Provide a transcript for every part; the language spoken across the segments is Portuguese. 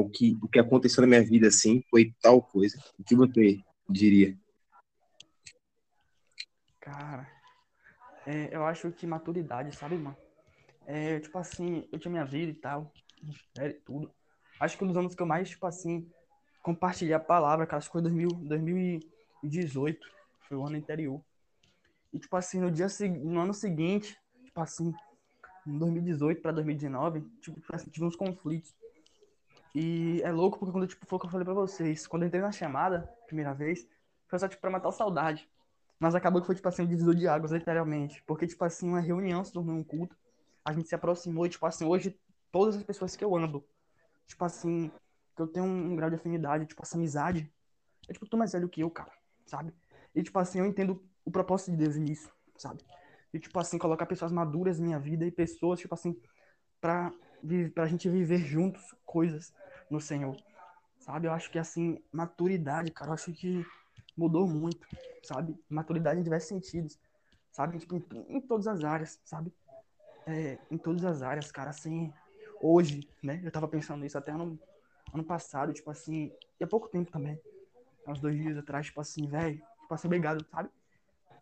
o que, o que aconteceu na minha vida, assim, foi tal coisa. O que você diria? Cara, é, eu acho que maturidade, sabe, mano? É, tipo assim, eu tinha minha vida e tal, e tudo. Acho que um dos anos que eu mais, tipo assim, compartilhei a palavra, cara, acho que foi 2000, 2018, foi o ano anterior. E, tipo assim, no dia no ano seguinte, tipo assim, em 2018 para 2019, tipo, tive uns conflitos. E é louco porque quando, tipo, foi o que eu falei pra vocês, quando eu entrei na chamada, primeira vez, foi só, tipo, pra matar saudade. Mas acabou que foi, tipo assim, um divisor de águas, literalmente. Porque, tipo assim, uma reunião se tornou um culto. A gente se aproximou e, tipo assim, hoje, todas as pessoas que eu ando, tipo assim, que eu tenho um, um grau de afinidade, tipo, essa amizade, é, tipo, tu mais velho que eu, cara, sabe? E, tipo assim, eu entendo o propósito de Deus nisso, sabe? E, tipo assim, colocar pessoas maduras na minha vida e pessoas, tipo assim, pra, pra gente viver juntos coisas no Senhor, sabe? Eu acho que, assim, maturidade, cara, eu acho que mudou muito, sabe? Maturidade em diversos sentidos, sabe? Tipo, em, em todas as áreas, sabe? É, em todas as áreas, cara, assim, hoje, né? Eu tava pensando nisso até ano, ano passado, tipo assim, e há pouco tempo também, uns dois dias atrás, tipo assim, velho, tipo assim, obrigado, sabe?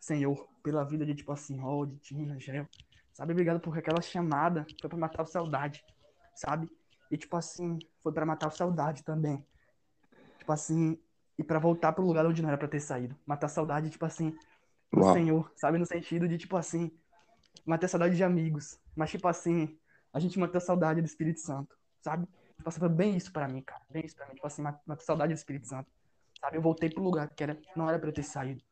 Senhor, pela vida de, tipo assim, Rod, Tina, Gel, sabe? Obrigado por aquela chamada, foi pra matar a saudade, sabe? E, tipo assim, foi para matar a saudade também. Tipo assim, e para voltar pro lugar onde não era para ter saído. Matar a saudade, tipo assim, do Uau. Senhor, sabe? No sentido de, tipo assim, matar a saudade de amigos. Mas, tipo assim, a gente matou a saudade do Espírito Santo, sabe? Tipo assim, foi bem isso para mim, cara. Bem isso pra mim. Tipo assim, matar a saudade do Espírito Santo. Sabe? Eu voltei pro lugar que era, não era pra eu ter saído